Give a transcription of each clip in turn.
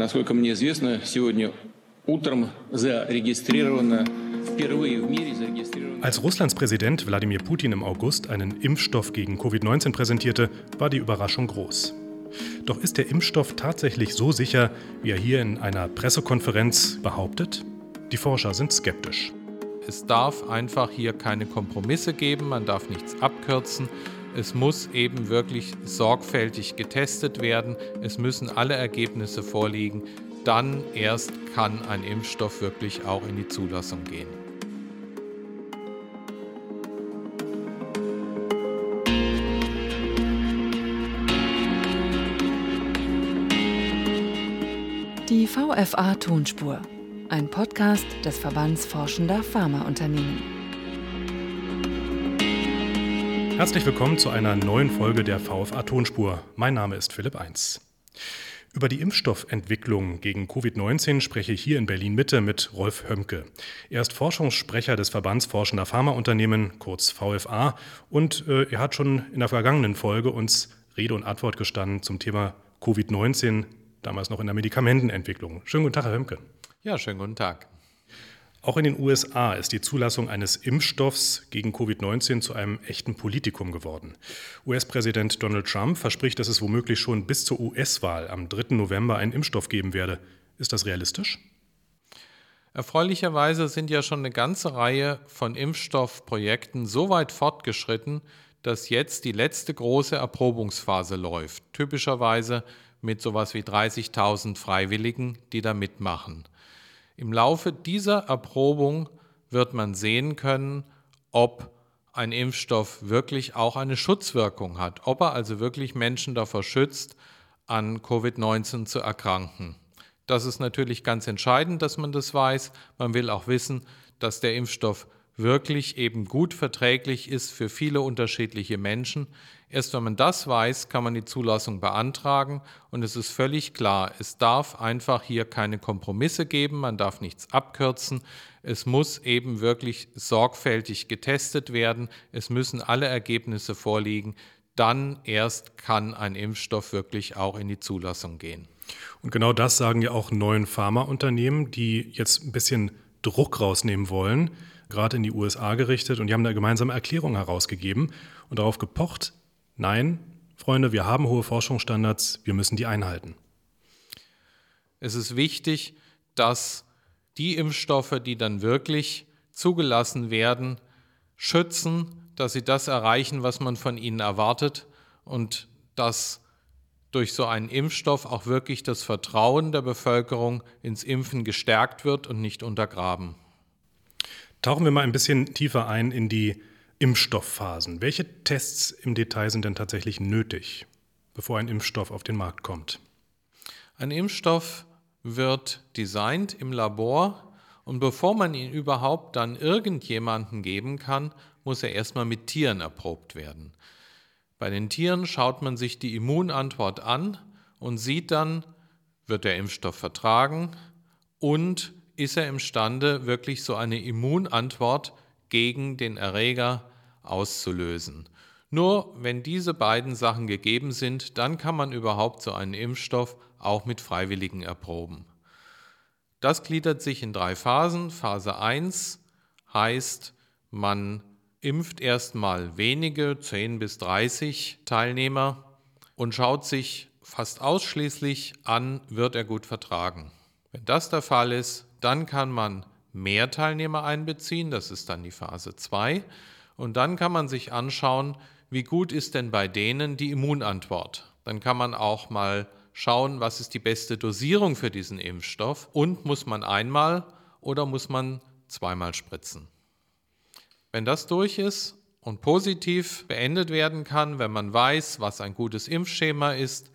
Насколько мне известно, сегодня утром зарегистрировано впервые в мире зарегистрировано... Als Russlands Präsident Wladimir Putin im August einen Impfstoff gegen Covid-19 präsentierte, war die Überraschung groß. Doch ist der Impfstoff tatsächlich so sicher, wie er hier in einer Pressekonferenz behauptet? Die Forscher sind skeptisch. Es darf einfach hier keine Kompromisse geben, man darf nichts abkürzen. es muss eben wirklich sorgfältig getestet werden. Es müssen alle Ergebnisse vorliegen. Dann erst kann ein Impfstoff wirklich auch in die Zulassung gehen. Die VFA Tonspur, ein Podcast des Verbands Forschender Pharmaunternehmen. Herzlich willkommen zu einer neuen Folge der VFA Tonspur. Mein Name ist Philipp Eins. Über die Impfstoffentwicklung gegen Covid-19 spreche ich hier in Berlin Mitte mit Rolf Hömke. Er ist Forschungssprecher des Verbands Forschender Pharmaunternehmen, kurz VFA, und äh, er hat schon in der vergangenen Folge uns Rede und Antwort gestanden zum Thema Covid-19, damals noch in der Medikamentenentwicklung. Schönen guten Tag, Herr Hömke. Ja, schönen guten Tag. Auch in den USA ist die Zulassung eines Impfstoffs gegen Covid-19 zu einem echten Politikum geworden. US-Präsident Donald Trump verspricht, dass es womöglich schon bis zur US-Wahl am 3. November einen Impfstoff geben werde. Ist das realistisch? Erfreulicherweise sind ja schon eine ganze Reihe von Impfstoffprojekten so weit fortgeschritten, dass jetzt die letzte große Erprobungsphase läuft. Typischerweise mit sowas wie 30.000 Freiwilligen, die da mitmachen. Im Laufe dieser Erprobung wird man sehen können, ob ein Impfstoff wirklich auch eine Schutzwirkung hat, ob er also wirklich Menschen davor schützt, an Covid-19 zu erkranken. Das ist natürlich ganz entscheidend, dass man das weiß. Man will auch wissen, dass der Impfstoff wirklich eben gut verträglich ist für viele unterschiedliche Menschen. Erst wenn man das weiß, kann man die Zulassung beantragen und es ist völlig klar, es darf einfach hier keine Kompromisse geben, man darf nichts abkürzen, es muss eben wirklich sorgfältig getestet werden, es müssen alle Ergebnisse vorliegen, dann erst kann ein Impfstoff wirklich auch in die Zulassung gehen. Und genau das sagen ja auch neuen Pharmaunternehmen, die jetzt ein bisschen Druck rausnehmen wollen, gerade in die USA gerichtet. Und die haben eine gemeinsame Erklärung herausgegeben und darauf gepocht, Nein, Freunde, wir haben hohe Forschungsstandards, wir müssen die einhalten. Es ist wichtig, dass die Impfstoffe, die dann wirklich zugelassen werden, schützen, dass sie das erreichen, was man von ihnen erwartet und dass durch so einen Impfstoff auch wirklich das Vertrauen der Bevölkerung ins Impfen gestärkt wird und nicht untergraben. Tauchen wir mal ein bisschen tiefer ein in die Impfstoffphasen. Welche Tests im Detail sind denn tatsächlich nötig, bevor ein Impfstoff auf den Markt kommt? Ein Impfstoff wird designt im Labor und bevor man ihn überhaupt dann irgendjemanden geben kann, muss er erstmal mit Tieren erprobt werden. Bei den Tieren schaut man sich die Immunantwort an und sieht dann, wird der Impfstoff vertragen und ist er imstande, wirklich so eine Immunantwort gegen den Erreger auszulösen. Nur wenn diese beiden Sachen gegeben sind, dann kann man überhaupt so einen Impfstoff auch mit Freiwilligen erproben. Das gliedert sich in drei Phasen. Phase 1 heißt, man impft erstmal wenige, 10 bis 30 Teilnehmer und schaut sich fast ausschließlich an, wird er gut vertragen. Wenn das der Fall ist, dann kann man mehr Teilnehmer einbeziehen, das ist dann die Phase 2. Und dann kann man sich anschauen, wie gut ist denn bei denen die Immunantwort. Dann kann man auch mal schauen, was ist die beste Dosierung für diesen Impfstoff und muss man einmal oder muss man zweimal spritzen. Wenn das durch ist und positiv beendet werden kann, wenn man weiß, was ein gutes Impfschema ist,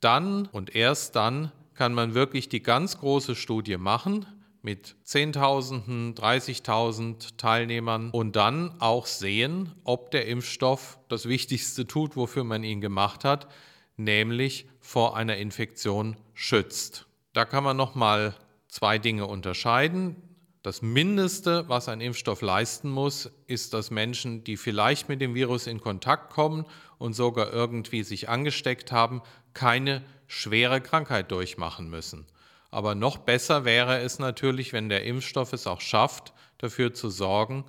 dann und erst dann kann man wirklich die ganz große Studie machen, mit Zehntausenden, 30.000 Teilnehmern und dann auch sehen, ob der Impfstoff das Wichtigste tut, wofür man ihn gemacht hat, nämlich vor einer Infektion schützt. Da kann man noch mal zwei Dinge unterscheiden. Das Mindeste, was ein Impfstoff leisten muss, ist, dass Menschen, die vielleicht mit dem Virus in Kontakt kommen und sogar irgendwie sich angesteckt haben, keine schwere Krankheit durchmachen müssen. Aber noch besser wäre es natürlich, wenn der Impfstoff es auch schafft, dafür zu sorgen,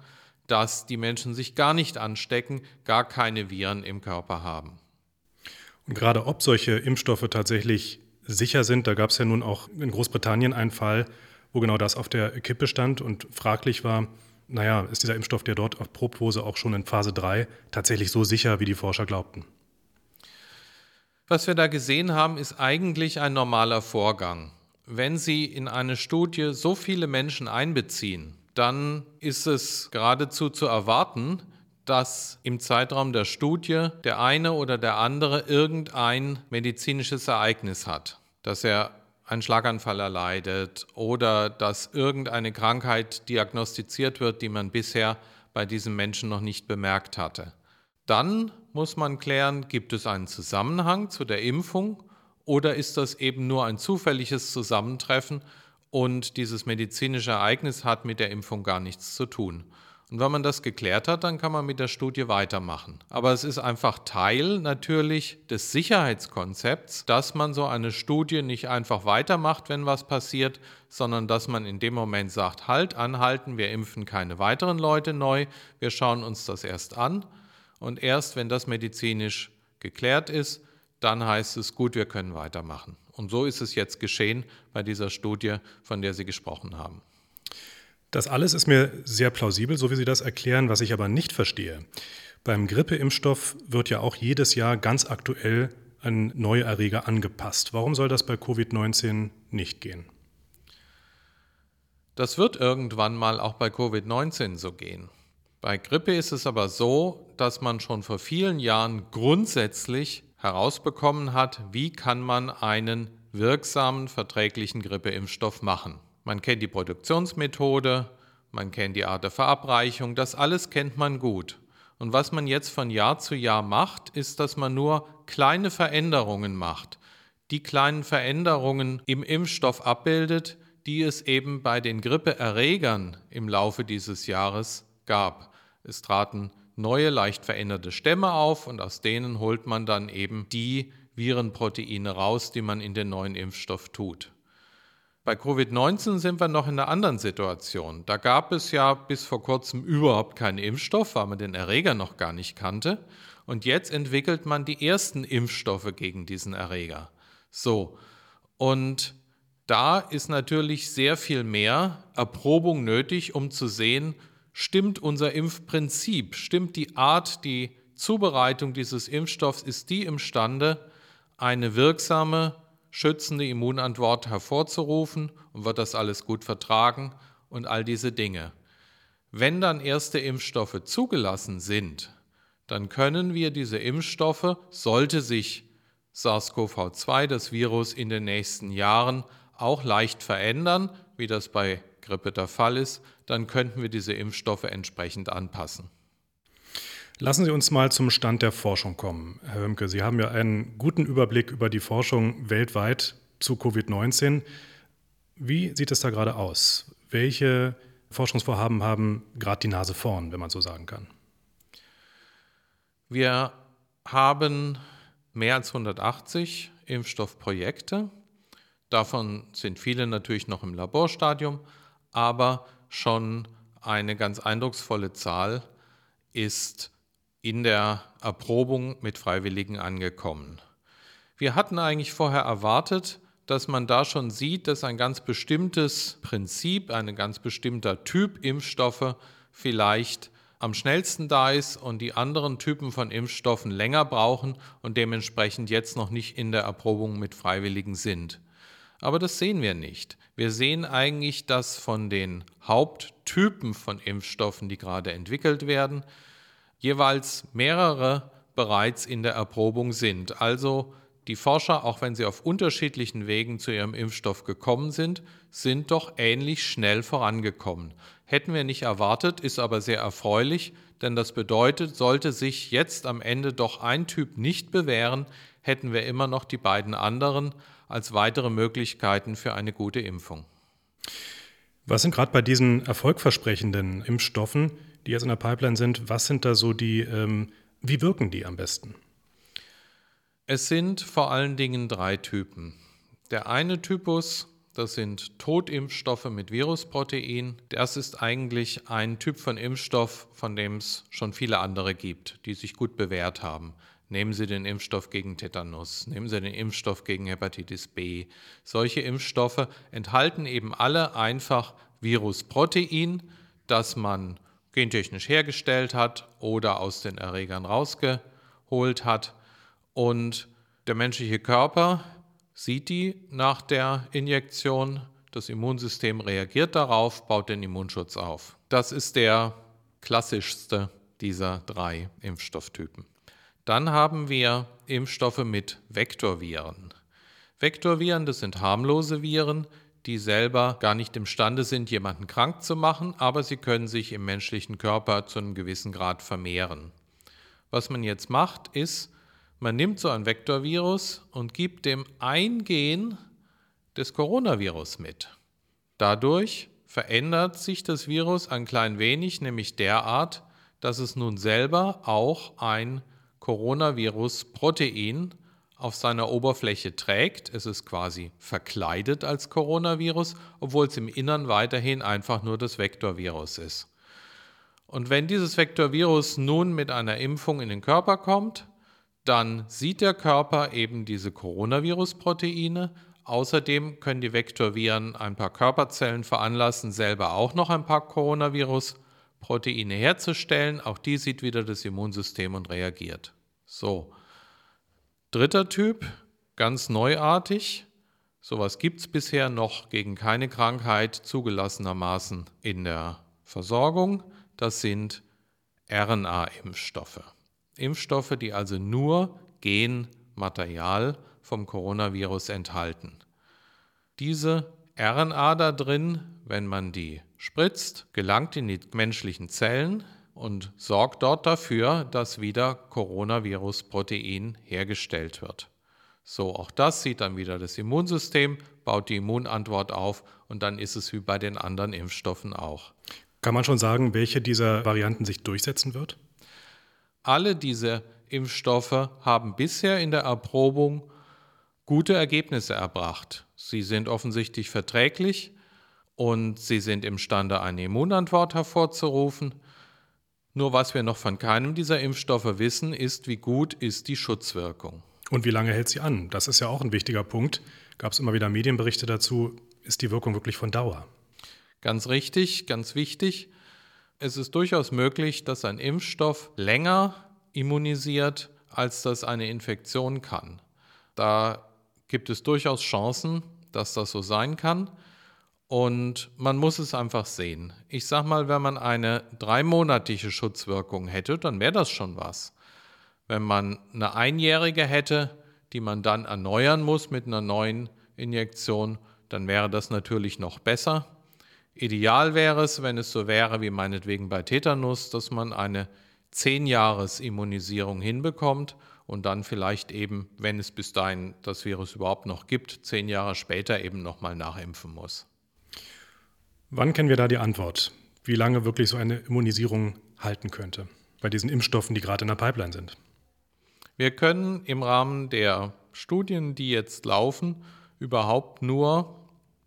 dass die Menschen sich gar nicht anstecken, gar keine Viren im Körper haben. Und gerade ob solche Impfstoffe tatsächlich sicher sind, da gab es ja nun auch in Großbritannien einen Fall, wo genau das auf der Kippe stand und fraglich war, naja, ist dieser Impfstoff, der dort erprobt wurde, auch schon in Phase 3 tatsächlich so sicher, wie die Forscher glaubten? Was wir da gesehen haben, ist eigentlich ein normaler Vorgang. Wenn Sie in eine Studie so viele Menschen einbeziehen, dann ist es geradezu zu erwarten, dass im Zeitraum der Studie der eine oder der andere irgendein medizinisches Ereignis hat, dass er einen Schlaganfall erleidet oder dass irgendeine Krankheit diagnostiziert wird, die man bisher bei diesem Menschen noch nicht bemerkt hatte. Dann muss man klären, gibt es einen Zusammenhang zu der Impfung oder ist das eben nur ein zufälliges Zusammentreffen und dieses medizinische Ereignis hat mit der Impfung gar nichts zu tun. Und wenn man das geklärt hat, dann kann man mit der Studie weitermachen. Aber es ist einfach Teil natürlich des Sicherheitskonzepts, dass man so eine Studie nicht einfach weitermacht, wenn was passiert, sondern dass man in dem Moment sagt, halt, anhalten, wir impfen keine weiteren Leute neu, wir schauen uns das erst an. Und erst wenn das medizinisch geklärt ist, dann heißt es, gut, wir können weitermachen. Und so ist es jetzt geschehen bei dieser Studie, von der Sie gesprochen haben. Das alles ist mir sehr plausibel, so wie Sie das erklären, was ich aber nicht verstehe. Beim Grippeimpfstoff wird ja auch jedes Jahr ganz aktuell ein neuer Erreger angepasst. Warum soll das bei Covid-19 nicht gehen? Das wird irgendwann mal auch bei Covid-19 so gehen. Bei Grippe ist es aber so, dass man schon vor vielen Jahren grundsätzlich herausbekommen hat, wie kann man einen wirksamen, verträglichen Grippeimpfstoff machen. Man kennt die Produktionsmethode, man kennt die Art der Verabreichung, das alles kennt man gut. Und was man jetzt von Jahr zu Jahr macht, ist, dass man nur kleine Veränderungen macht. Die kleinen Veränderungen im Impfstoff abbildet, die es eben bei den Grippeerregern im Laufe dieses Jahres gab. Es traten neue, leicht veränderte Stämme auf und aus denen holt man dann eben die Virenproteine raus, die man in den neuen Impfstoff tut. Bei Covid-19 sind wir noch in einer anderen Situation. Da gab es ja bis vor kurzem überhaupt keinen Impfstoff, weil man den Erreger noch gar nicht kannte. Und jetzt entwickelt man die ersten Impfstoffe gegen diesen Erreger. So, und da ist natürlich sehr viel mehr Erprobung nötig, um zu sehen, stimmt unser Impfprinzip, stimmt die Art, die Zubereitung dieses Impfstoffs, ist die imstande, eine wirksame schützende Immunantwort hervorzurufen und wird das alles gut vertragen und all diese Dinge. Wenn dann erste Impfstoffe zugelassen sind, dann können wir diese Impfstoffe, sollte sich SARS-CoV-2, das Virus, in den nächsten Jahren auch leicht verändern, wie das bei Grippe der Fall ist, dann könnten wir diese Impfstoffe entsprechend anpassen. Lassen Sie uns mal zum Stand der Forschung kommen, Herr Hömke. Sie haben ja einen guten Überblick über die Forschung weltweit zu Covid-19. Wie sieht es da gerade aus? Welche Forschungsvorhaben haben gerade die Nase vorn, wenn man so sagen kann? Wir haben mehr als 180 Impfstoffprojekte. Davon sind viele natürlich noch im Laborstadium, aber schon eine ganz eindrucksvolle Zahl ist in der Erprobung mit Freiwilligen angekommen. Wir hatten eigentlich vorher erwartet, dass man da schon sieht, dass ein ganz bestimmtes Prinzip, ein ganz bestimmter Typ Impfstoffe vielleicht am schnellsten da ist und die anderen Typen von Impfstoffen länger brauchen und dementsprechend jetzt noch nicht in der Erprobung mit Freiwilligen sind. Aber das sehen wir nicht. Wir sehen eigentlich, dass von den Haupttypen von Impfstoffen, die gerade entwickelt werden, jeweils mehrere bereits in der Erprobung sind. Also die Forscher, auch wenn sie auf unterschiedlichen Wegen zu ihrem Impfstoff gekommen sind, sind doch ähnlich schnell vorangekommen. Hätten wir nicht erwartet, ist aber sehr erfreulich, denn das bedeutet, sollte sich jetzt am Ende doch ein Typ nicht bewähren, hätten wir immer noch die beiden anderen als weitere Möglichkeiten für eine gute Impfung. Was sind gerade bei diesen erfolgversprechenden Impfstoffen die jetzt in der Pipeline sind, was sind da so die, ähm, wie wirken die am besten? Es sind vor allen Dingen drei Typen. Der eine Typus, das sind Totimpfstoffe mit Virusprotein. Das ist eigentlich ein Typ von Impfstoff, von dem es schon viele andere gibt, die sich gut bewährt haben. Nehmen Sie den Impfstoff gegen Tetanus, nehmen Sie den Impfstoff gegen Hepatitis B. Solche Impfstoffe enthalten eben alle einfach Virusprotein, das man gentechnisch hergestellt hat oder aus den Erregern rausgeholt hat. Und der menschliche Körper sieht die nach der Injektion. Das Immunsystem reagiert darauf, baut den Immunschutz auf. Das ist der klassischste dieser drei Impfstofftypen. Dann haben wir Impfstoffe mit Vektorviren. Vektorviren, das sind harmlose Viren, die selber gar nicht imstande sind, jemanden krank zu machen, aber sie können sich im menschlichen Körper zu einem gewissen Grad vermehren. Was man jetzt macht, ist, man nimmt so ein Vektorvirus und gibt dem ein Gen des Coronavirus mit. Dadurch verändert sich das Virus ein klein wenig, nämlich derart, dass es nun selber auch ein Coronavirus-Protein auf seiner Oberfläche trägt. Es ist quasi verkleidet als Coronavirus, obwohl es im Innern weiterhin einfach nur das Vektorvirus ist. Und wenn dieses Vektorvirus nun mit einer Impfung in den Körper kommt, dann sieht der Körper eben diese Coronavirus-Proteine. Außerdem können die Vektorviren ein paar Körperzellen veranlassen, selber auch noch ein paar Coronavirus-Proteine Proteine herzustellen. Auch die sieht wieder das Immunsystem und reagiert. So. Dritter Typ, ganz neuartig. Sowas gibt es bisher noch gegen keine Krankheit zugelassenermaßen in der Versorgung. Das sind RNA-Impfstoffe. Impfstoffe, die also nur Genmaterial vom Coronavirus enthalten. Diese RNA da drin, wenn man die spritzt, gelangt in die menschlichen Zellen und sorgt dort dafür, dass wieder Coronavirus-Protein hergestellt wird. So, auch das sieht dann wieder das Immunsystem, baut die Immunantwort auf und dann ist es wie bei den anderen Impfstoffen auch. Kann man schon sagen, welche dieser Varianten sich durchsetzen wird? Alle diese Impfstoffe haben bisher in der Erprobung gute Ergebnisse erbracht. Sie sind offensichtlich verträglich und sie sind imstande, eine Immunantwort hervorzurufen. Nur was wir noch von keinem dieser Impfstoffe wissen, ist, wie gut ist die Schutzwirkung. Und wie lange hält sie an? Das ist ja auch ein wichtiger Punkt. Gab es immer wieder Medienberichte dazu. Ist die Wirkung wirklich von Dauer? Ganz richtig, ganz wichtig. Es ist durchaus möglich, dass ein Impfstoff länger immunisiert, als das eine Infektion kann. Da gibt es durchaus Chancen, dass das so sein kann. Und man muss es einfach sehen. Ich sag mal, wenn man eine dreimonatige Schutzwirkung hätte, dann wäre das schon was. Wenn man eine einjährige hätte, die man dann erneuern muss mit einer neuen Injektion, dann wäre das natürlich noch besser. Ideal wäre es, wenn es so wäre wie meinetwegen bei Tetanus, dass man eine 10-Jahres-Immunisierung hinbekommt und dann vielleicht eben, wenn es bis dahin das Virus überhaupt noch gibt, zehn Jahre später eben nochmal nachimpfen muss. Wann kennen wir da die Antwort, wie lange wirklich so eine Immunisierung halten könnte bei diesen Impfstoffen, die gerade in der Pipeline sind? Wir können im Rahmen der Studien, die jetzt laufen, überhaupt nur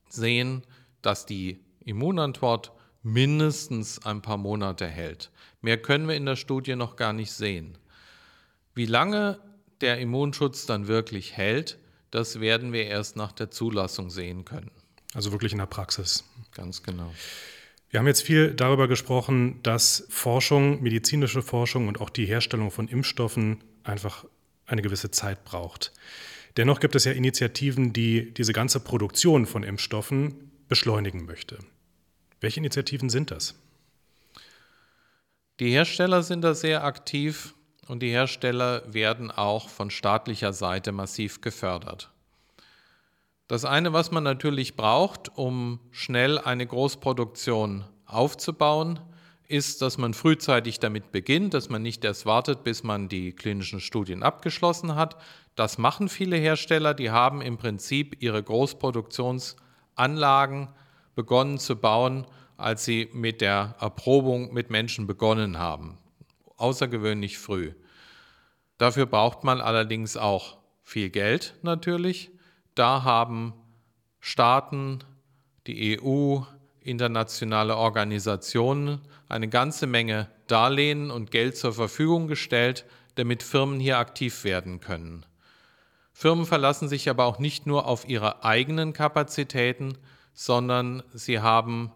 sehen, dass die Immunantwort mindestens ein paar Monate hält. Mehr können wir in der Studie noch gar nicht sehen. Wie lange der Immunschutz dann wirklich hält, das werden wir erst nach der Zulassung sehen können. Also wirklich in der Praxis. Ganz genau. Wir haben jetzt viel darüber gesprochen, dass Forschung, medizinische Forschung und auch die Herstellung von Impfstoffen einfach eine gewisse Zeit braucht. Dennoch gibt es ja Initiativen, die diese ganze Produktion von Impfstoffen beschleunigen möchte. Welche Initiativen sind das? Die Hersteller sind da sehr aktiv und die Hersteller werden auch von staatlicher Seite massiv gefördert. Das eine, was man natürlich braucht, um schnell eine Großproduktion aufzubauen, ist, dass man frühzeitig damit beginnt, dass man nicht erst wartet, bis man die klinischen Studien abgeschlossen hat. Das machen viele Hersteller, die haben im Prinzip ihre Großproduktionsanlagen begonnen zu bauen, als sie mit der Erprobung mit Menschen begonnen haben. Außergewöhnlich früh. Dafür braucht man allerdings auch viel Geld natürlich. Da haben Staaten, die EU, internationale Organisationen eine ganze Menge Darlehen und Geld zur Verfügung gestellt, damit Firmen hier aktiv werden können. Firmen verlassen sich aber auch nicht nur auf ihre eigenen Kapazitäten, sondern sie haben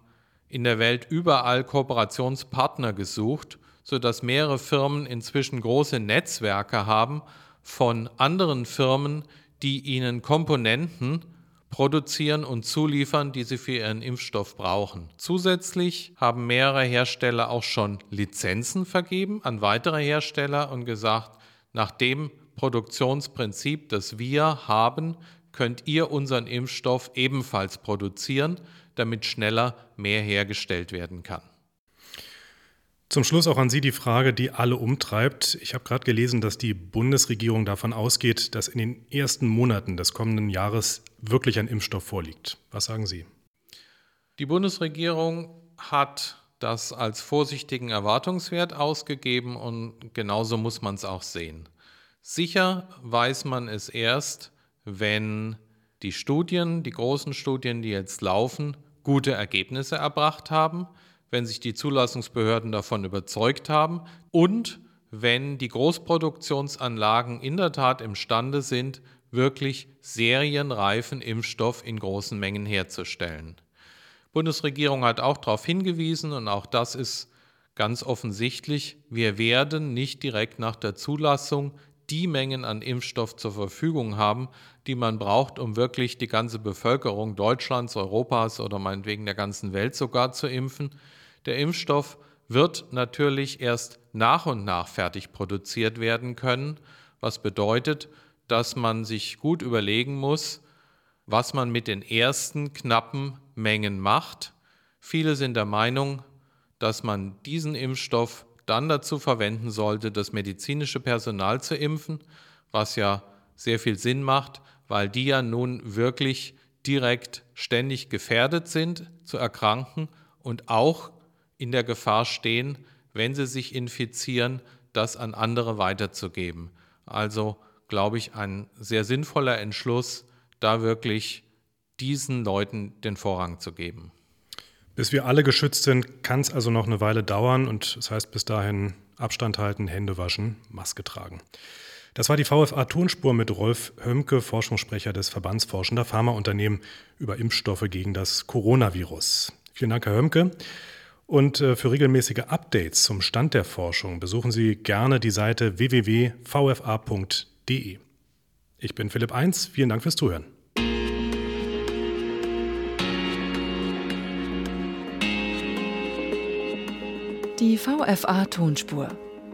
in der Welt überall Kooperationspartner gesucht, sodass mehrere Firmen inzwischen große Netzwerke haben von anderen Firmen, die ihnen Komponenten produzieren und zuliefern, die sie für ihren Impfstoff brauchen. Zusätzlich haben mehrere Hersteller auch schon Lizenzen vergeben an weitere Hersteller und gesagt, nach dem Produktionsprinzip, das wir haben, könnt ihr unseren Impfstoff ebenfalls produzieren, damit schneller mehr hergestellt werden kann. Zum Schluss auch an Sie die Frage, die alle umtreibt. Ich habe gerade gelesen, dass die Bundesregierung davon ausgeht, dass in den ersten Monaten des kommenden Jahres wirklich ein Impfstoff vorliegt. Was sagen Sie? Die Bundesregierung hat das als vorsichtigen Erwartungswert ausgegeben und genauso muss man es auch sehen. Sicher weiß man es erst, wenn die Studien, die großen Studien, die jetzt laufen, gute Ergebnisse erbracht haben wenn sich die Zulassungsbehörden davon überzeugt haben und wenn die Großproduktionsanlagen in der Tat imstande sind, wirklich serienreifen Impfstoff in großen Mengen herzustellen. Die Bundesregierung hat auch darauf hingewiesen, und auch das ist ganz offensichtlich, wir werden nicht direkt nach der Zulassung die Mengen an Impfstoff zur Verfügung haben, die man braucht, um wirklich die ganze Bevölkerung Deutschlands, Europas oder meinetwegen der ganzen Welt sogar zu impfen. Der Impfstoff wird natürlich erst nach und nach fertig produziert werden können, was bedeutet, dass man sich gut überlegen muss, was man mit den ersten knappen Mengen macht. Viele sind der Meinung, dass man diesen Impfstoff dann dazu verwenden sollte, das medizinische Personal zu impfen, was ja sehr viel Sinn macht, weil die ja nun wirklich direkt ständig gefährdet sind zu erkranken und auch in der Gefahr stehen, wenn sie sich infizieren, das an andere weiterzugeben. Also glaube ich, ein sehr sinnvoller Entschluss, da wirklich diesen Leuten den Vorrang zu geben. Bis wir alle geschützt sind, kann es also noch eine Weile dauern und das heißt bis dahin Abstand halten, Hände waschen, Maske tragen. Das war die VFA Tonspur mit Rolf Hömke, Forschungssprecher des Verbands Forschender Pharmaunternehmen über Impfstoffe gegen das Coronavirus. Vielen Dank, Herr Hömke. Und äh, für regelmäßige Updates zum Stand der Forschung besuchen Sie gerne die Seite www.vfa.de. Ich bin Philipp Eins, vielen Dank fürs Zuhören. Die VFA Tonspur,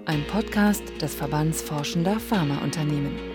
ein Podcast des Verbands Forschender Pharmaunternehmen.